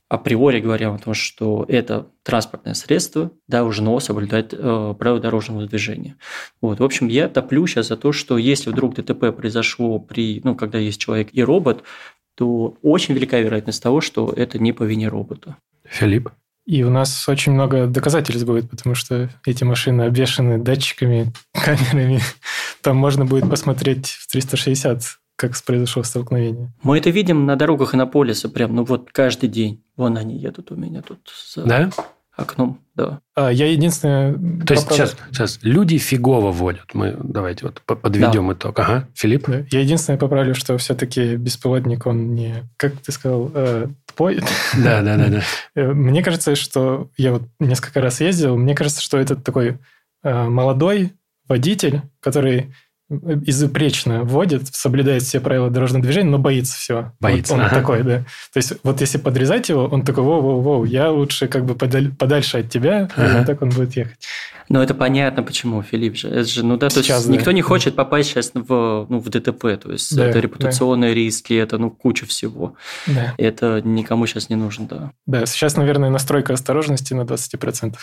S3: априори говорим о том, что это транспортное средство должно соблюдать э, правила дорожного движения. Вот. В общем, я топлю сейчас за то, что если вдруг ДТП произошло при, ну, когда есть человек и робот, то очень велика вероятность того, что это не по вине робота.
S1: Филипп?
S2: И у нас очень много доказательств будет, потому что эти машины обвешаны датчиками, камерами. Там можно будет посмотреть в 360, как произошло столкновение.
S3: Мы это видим на дорогах Иннополиса прям, ну вот каждый день. Вон они едут у меня тут.
S1: За... Да?
S3: Окном, да.
S2: А, я единственное...
S1: То есть сейчас, сейчас люди фигово водят. Мы давайте вот подведем да. итог. Ага, Филипп? Да.
S2: Я единственное поправлю, что все-таки беспилотник, он не, как ты сказал, э, тупой.
S1: Да, да, да, да.
S2: Э, мне кажется, что я вот несколько раз ездил, мне кажется, что это такой э, молодой водитель, который изупречно водит, соблюдает все правила дорожного движения, но боится все.
S1: Боится.
S2: Вот он ага. такой, да. То есть вот если подрезать его, он такой, воу-воу-воу, я лучше как бы подаль, подальше от тебя, ага. и так он будет ехать.
S3: Ну, это понятно, почему, Филипп же. Это же, ну да, то сейчас, есть да. никто не хочет попасть сейчас в, ну, в ДТП, то есть да, это репутационные да. риски, это, ну, куча всего. Да. Это никому сейчас не нужно, да.
S2: Да, сейчас, наверное, настройка осторожности на 20%.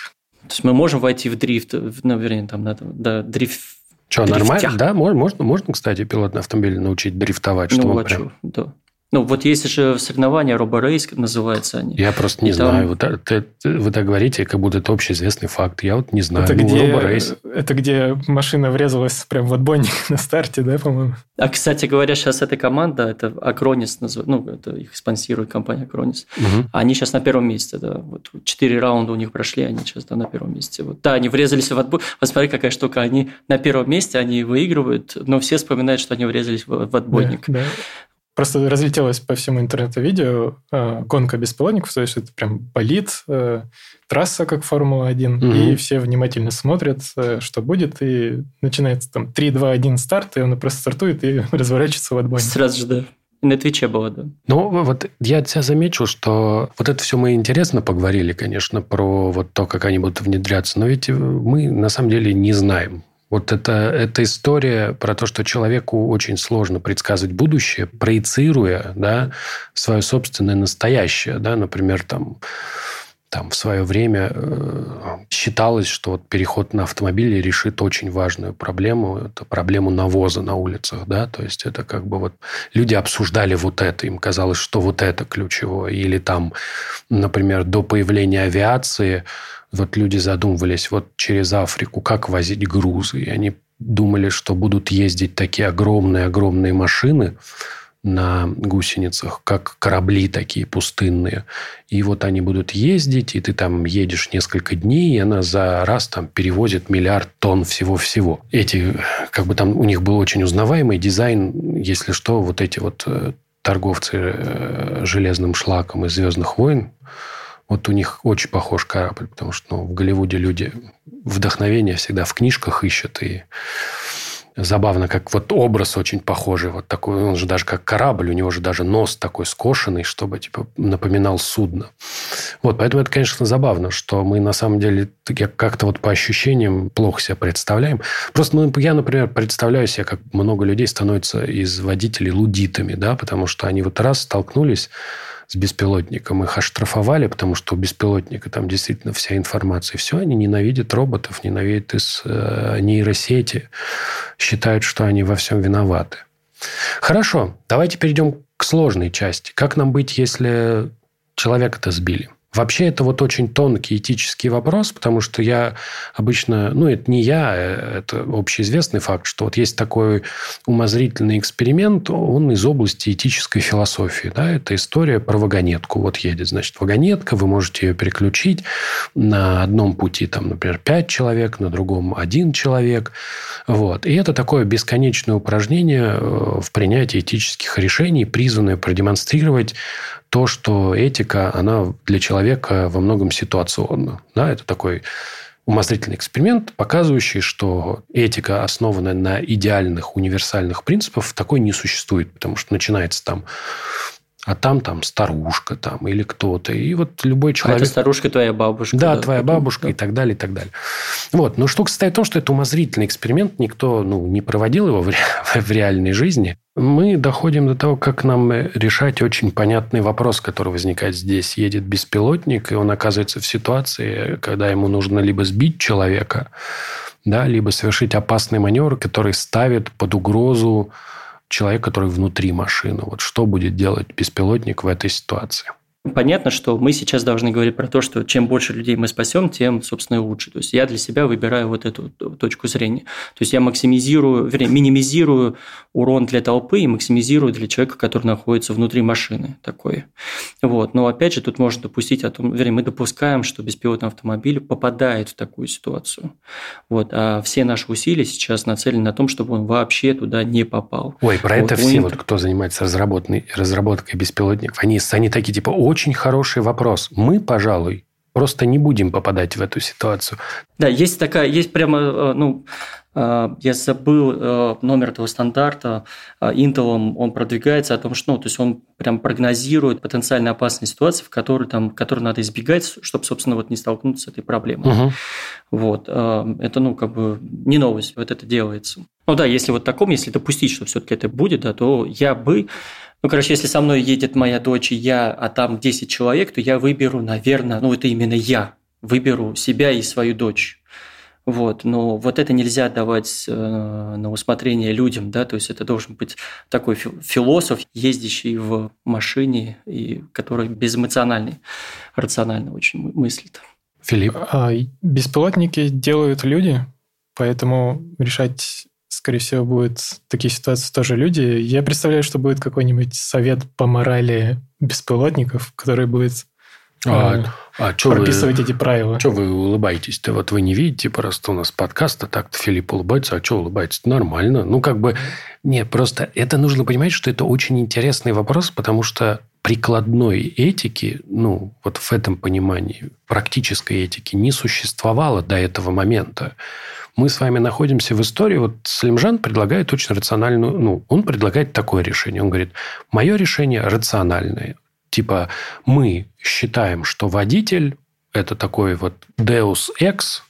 S3: То есть мы можем войти в дрифт, ну, вернее, там, да, да, дрифт,
S1: что, нормально? Да, можно, можно, кстати, пилот на автомобиле научить дрифтовать.
S3: Ну, а
S1: прям...
S3: что, да. Ну, вот есть же соревнования роборейс, называются они.
S1: Я просто не и знаю. Там... Вот, это, вы так говорите, как будто это общеизвестный факт. Я вот не знаю.
S2: Это, ну, где, роборейс. это где машина врезалась прям в отбойник на старте, да, по-моему?
S3: А, кстати говоря, сейчас эта команда, это Акронис, ну, это их спонсирует компания Акронис. Угу. Они сейчас на первом месте, да. Вот четыре раунда у них прошли, они сейчас да, на первом месте. Вот. Да, они врезались в отбой. Вот смотри, какая штука. Они на первом месте, они выигрывают, но все вспоминают, что они врезались в, в отбойник. Да, да.
S2: Просто разлетелось по всему интернету видео э, гонка беспилотников, то есть это прям болит, э, трасса как Формула-1, угу. и все внимательно смотрят, э, что будет, и начинается там 3, 2, 1 старт, и он просто стартует и разворачивается в отбойник.
S3: Сразу же, да. На Твиче было, да.
S1: Ну, вот я от себя заметил, что вот это все мы интересно поговорили, конечно, про вот то, как они будут внедряться, но ведь мы на самом деле не знаем, вот это, эта история про то, что человеку очень сложно предсказывать будущее, проецируя да, свое собственное настоящее. Да, например, там, там в свое время э, считалось, что вот переход на автомобили решит очень важную проблему. Это проблему навоза на улицах. Да? То есть это как бы вот люди обсуждали вот это. Им казалось, что вот это ключевое. Или там, например, до появления авиации вот люди задумывались вот через Африку, как возить грузы. И они думали, что будут ездить такие огромные-огромные машины на гусеницах, как корабли такие пустынные. И вот они будут ездить, и ты там едешь несколько дней, и она за раз там перевозит миллиард тонн всего-всего. Эти, как бы там у них был очень узнаваемый дизайн, если что, вот эти вот э, торговцы э, железным шлаком из «Звездных войн», вот у них очень похож корабль, потому что ну, в Голливуде люди вдохновение всегда в книжках ищут. И забавно, как вот образ очень похожий. Вот такой, он же даже как корабль, у него же даже нос такой скошенный, чтобы типа напоминал судно. Вот, поэтому это, конечно, забавно, что мы на самом деле как-то вот по ощущениям плохо себя представляем. Просто ну, я, например, представляю себе, как много людей становятся из водителей лудитами, да, потому что они вот раз столкнулись с беспилотником. Их оштрафовали, потому что у беспилотника там действительно вся информация. Все, они ненавидят роботов, ненавидят из э, нейросети, считают, что они во всем виноваты. Хорошо, давайте перейдем к сложной части. Как нам быть, если человека-то сбили? Вообще это вот очень тонкий этический вопрос, потому что я обычно, ну это не я, э, это общеизвестный факт, что вот есть такой умозрительный эксперимент, он из области этической философии. Да? Это история про вагонетку. Вот едет, значит, вагонетка, вы можете ее переключить на одном пути, там, например, пять человек, на другом один человек. Вот. И это такое бесконечное упражнение э, в принятии этических решений, призванное продемонстрировать то, что этика, она для человека во многом ситуационна. Да, это такой умозрительный эксперимент, показывающий, что этика, основанная на идеальных универсальных принципах, такой не существует, потому что начинается там а там там старушка там или кто-то. И вот любой человек... А это
S3: старушка твоя бабушка.
S1: Да, да твоя потом, бабушка да. и так далее, и так далее. Вот. Но штука состоит в том, что это умозрительный эксперимент. Никто ну, не проводил его в, ре... в реальной жизни. Мы доходим до того, как нам решать очень понятный вопрос, который возникает здесь. Едет беспилотник, и он оказывается в ситуации, когда ему нужно либо сбить человека, да, либо совершить опасный маневр, который ставит под угрозу человек, который внутри машины. Вот что будет делать беспилотник в этой ситуации?
S3: Понятно, что мы сейчас должны говорить про то, что чем больше людей мы спасем, тем, собственно, и лучше. То есть я для себя выбираю вот эту точку зрения. То есть я максимизирую, вернее, минимизирую урон для толпы и максимизирую для человека, который находится внутри машины. Такое. Вот. Но опять же, тут можно допустить о том, вернее, мы допускаем, что беспилотный автомобиль попадает в такую ситуацию. Вот. А все наши усилия сейчас нацелены на том, чтобы он вообще туда не попал.
S1: Ой, про вот. это все, вот, кто занимается разработкой, беспилотников, они, они такие типа, очень хороший вопрос. Мы, пожалуй, просто не будем попадать в эту ситуацию.
S3: Да, есть такая, есть прямо, э, ну, э, я забыл э, номер этого стандарта. Intel он продвигается о том, что, ну, то есть он прям прогнозирует потенциально опасные ситуации, в которые там, которые надо избегать, чтобы, собственно, вот не столкнуться с этой проблемой. Угу. Вот это, ну, как бы не новость, вот это делается. Ну да, если вот таком, если допустить, что все-таки это будет, да, то я бы ну, короче, если со мной едет моя дочь и я, а там 10 человек, то я выберу, наверное, ну, это именно я. выберу себя и свою дочь. Вот, но вот это нельзя давать э, на усмотрение людям, да, то есть это должен быть такой философ, ездящий в машине и который безэмоциональный, рационально очень мыслит.
S1: Филипп?
S2: А, беспилотники делают люди, поэтому решать, скорее всего, будут такие ситуации тоже люди. Я представляю, что будет какой-нибудь совет по морали беспилотников, который будет а, а прописывать вы, эти правила.
S1: Что вы улыбаетесь-то? Вот вы не видите, просто у нас подкаст, а так-то Филипп улыбается, а что улыбается? Нормально. Ну, как бы... Нет, просто это нужно понимать, что это очень интересный вопрос, потому что прикладной этики, ну, вот в этом понимании, практической этики не существовало до этого момента. Мы с вами находимся в истории. Вот Слимжан предлагает очень рациональную... Ну, он предлагает такое решение. Он говорит, мое решение рациональное. Типа, мы считаем, что водитель – это такой вот Deus Ex,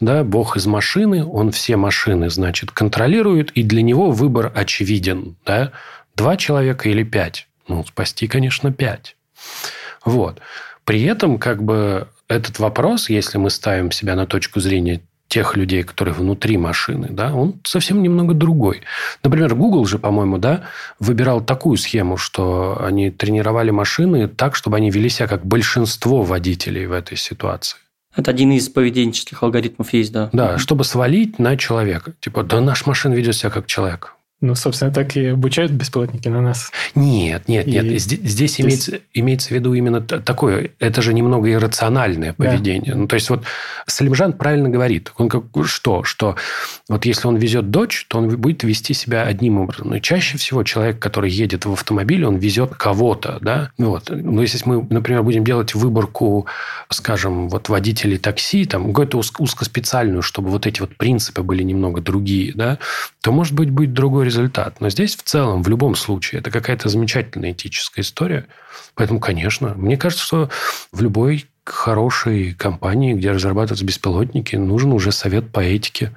S1: да, бог из машины, он все машины, значит, контролирует, и для него выбор очевиден, да, два человека или пять. Ну, спасти, конечно, пять. Вот. При этом, как бы, этот вопрос, если мы ставим себя на точку зрения тех людей, которые внутри машины, да, он совсем немного другой. Например, Google же, по-моему, да, выбирал такую схему, что они тренировали машины так, чтобы они вели себя как большинство водителей в этой ситуации.
S3: Это один из поведенческих алгоритмов есть, да.
S1: Да, чтобы свалить на человека. Типа, да наш машина ведет себя как человек.
S2: Ну, собственно, так и обучают беспилотники на нас.
S1: Нет, нет, нет. И здесь, здесь имеется, имеется в виду именно такое, это же немного иррациональное поведение. Да. Ну, то есть, вот Салимжан правильно говорит. Он как что? Что вот если он везет дочь, то он будет вести себя одним образом. Но чаще всего человек, который едет в автомобиле, он везет кого-то, да? Вот. Ну, если мы, например, будем делать выборку, скажем, вот водителей такси, там, какую-то узкоспециальную, чтобы вот эти вот принципы были немного другие, да, то, может быть, будет другой результат результат. Но здесь в целом, в любом случае, это какая-то замечательная этическая история. Поэтому, конечно, мне кажется, что в любой хорошей компании, где разрабатываются беспилотники, нужен уже совет по этике,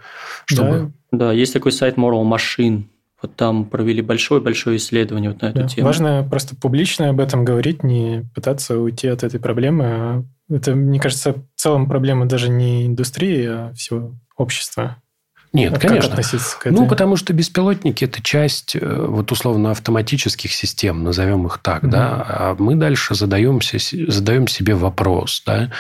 S3: чтобы... Да, да есть такой сайт Moral Machine. Вот там провели большое-большое исследование вот на эту да. тему.
S2: Важно просто публично об этом говорить, не пытаться уйти от этой проблемы. А это, мне кажется, в целом проблема даже не индустрии, а всего общества.
S1: Нет, а конечно. Как относиться к этой? Ну, потому что беспилотники – это часть, э, вот условно, автоматических систем, назовем их так, mm да, а мы дальше задаемся, задаем себе вопрос, да,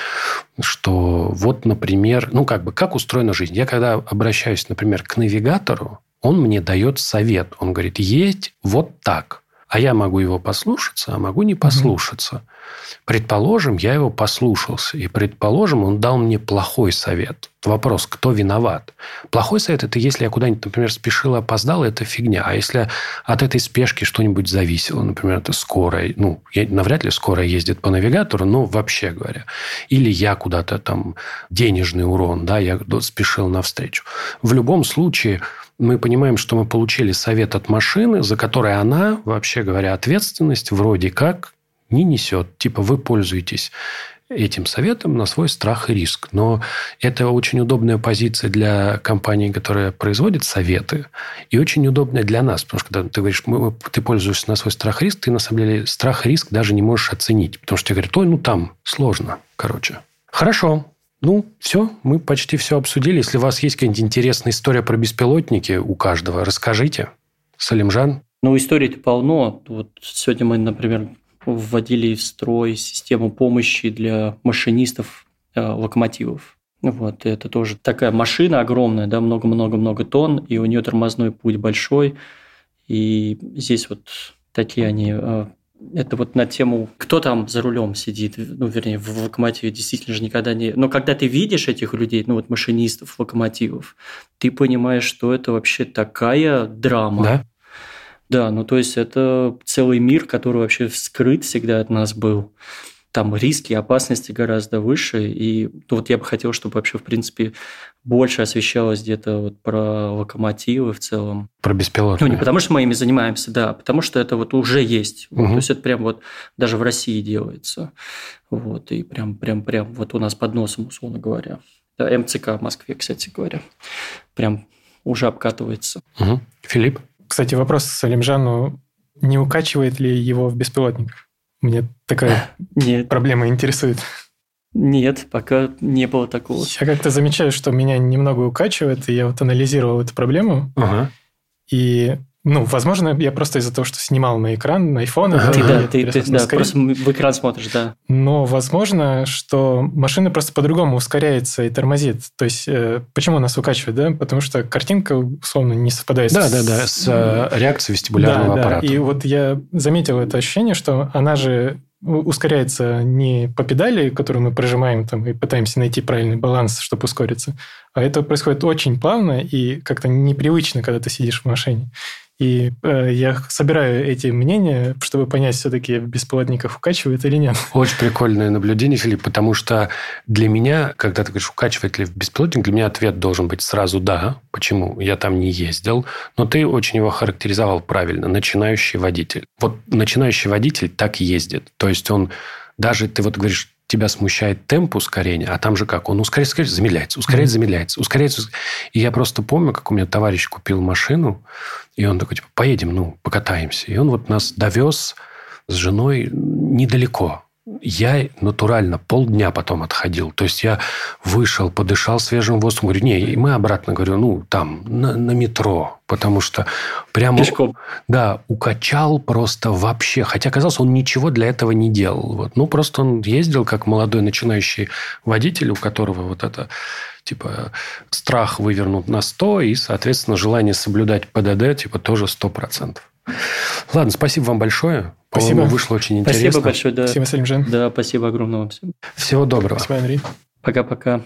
S1: что вот, например, ну, как бы, как устроена жизнь? Я когда обращаюсь, например, к навигатору, он мне дает совет. Он говорит, есть вот так. А я могу его послушаться, а могу не послушаться. mm Предположим, я его послушался, и предположим, он дал мне плохой совет. Вопрос, кто виноват? Плохой совет – это если я куда-нибудь, например, спешил и опоздал, это фигня. А если от этой спешки что-нибудь зависело, например, это скорая, ну, навряд ли скорая ездит по навигатору, но вообще говоря. Или я куда-то там денежный урон, да, я спешил навстречу. В любом случае, мы понимаем, что мы получили совет от машины, за которой она, вообще говоря, ответственность вроде как не несет. Типа вы пользуетесь этим советом на свой страх и риск. Но это очень удобная позиция для компании, которая производит советы, и очень удобная для нас, потому что когда ты говоришь, ты пользуешься на свой страх и риск, ты на самом деле страх и риск даже не можешь оценить, потому что тебе говорят, ой, ну там сложно, короче. Хорошо, ну, все, мы почти все обсудили. Если у вас есть какая-нибудь интересная история про беспилотники у каждого, расскажите. Салимжан?
S3: Ну, историй-то полно. Вот сегодня мы, например, вводили в строй систему помощи для машинистов э, локомотивов. Вот, это тоже такая машина огромная, да, много-много-много тонн, и у нее тормозной путь большой. И здесь вот такие они э, это вот на тему, кто там за рулем сидит, ну, вернее, в локомотиве действительно же никогда не... Но когда ты видишь этих людей, ну, вот машинистов локомотивов, ты понимаешь, что это вообще такая драма.
S1: Да?
S3: Да, ну то есть это целый мир, который вообще скрыт всегда от нас был. Там риски, опасности гораздо выше. И ну, вот я бы хотел, чтобы вообще, в принципе, больше освещалось где-то вот про локомотивы в целом.
S1: Про беспилотные.
S3: Ну, не потому что мы ими занимаемся, да, а потому что это вот уже есть. Угу. Вот, то есть это прям вот даже в России делается. Вот, и прям, прям, прям вот у нас под носом, условно говоря. Да, МЦК в Москве, кстати говоря. Прям уже обкатывается.
S1: Угу. Филипп?
S2: Кстати, вопрос Салимжану. Не укачивает ли его в беспилотниках? Мне такая Нет. проблема интересует.
S3: Нет, пока не было такого.
S2: Я как-то замечаю, что меня немного укачивает, и я вот анализировал эту проблему.
S1: Ага.
S2: И ну, возможно, я просто из-за того, что снимал на экран, на iPhone.
S1: Ага.
S3: Ты, да, ты, ты да, просто в экран смотришь, да.
S2: Но возможно, что машина просто по-другому ускоряется и тормозит. То есть, э, почему нас укачивает, да? Потому что картинка, условно, не совпадает
S1: Да,
S2: с...
S1: да, да, с э, реакцией вестибулярного
S2: да,
S1: аппарата.
S2: Да. И вот я заметил это ощущение, что она же ускоряется не по педали, которую мы прожимаем там и пытаемся найти правильный баланс, чтобы ускориться, а это происходит очень плавно и как-то непривычно, когда ты сидишь в машине. И э, я собираю эти мнения, чтобы понять, все-таки беспилотников укачивает или нет.
S1: Очень прикольное наблюдение, Филипп, потому что для меня, когда ты говоришь, укачивает ли беспилотник, для меня ответ должен быть сразу «да». Почему? Я там не ездил. Но ты очень его характеризовал правильно. Начинающий водитель. Вот начинающий водитель так ездит. То есть он даже, ты вот говоришь, тебя смущает темп ускорения, а там же как? Он ускоряется, ускоряется, замедляется, ускоряется, замедляется, ускоряется. уск- И я просто помню, как у меня товарищ купил машину, и он такой, типа, поедем, ну, покатаемся. И он вот нас довез с женой недалеко. Я натурально полдня потом отходил. То есть я вышел, подышал свежим воздухом. Говорю, не, и мы обратно, говорю, ну, там, на, на метро. Потому что прямо...
S3: Пешком.
S1: Да, укачал просто вообще. Хотя, казалось, он ничего для этого не делал. Вот. Ну, просто он ездил как молодой начинающий водитель, у которого вот это типа страх вывернут на 100 и, соответственно, желание соблюдать ПДД типа тоже 100%. Ладно, спасибо вам большое.
S2: Спасибо.
S1: вышло очень интересно.
S3: Спасибо большое, да.
S2: Спасибо, Салимжан.
S3: Да, спасибо огромное вам всем.
S1: Всего доброго.
S2: Спасибо, Андрей.
S3: Пока-пока.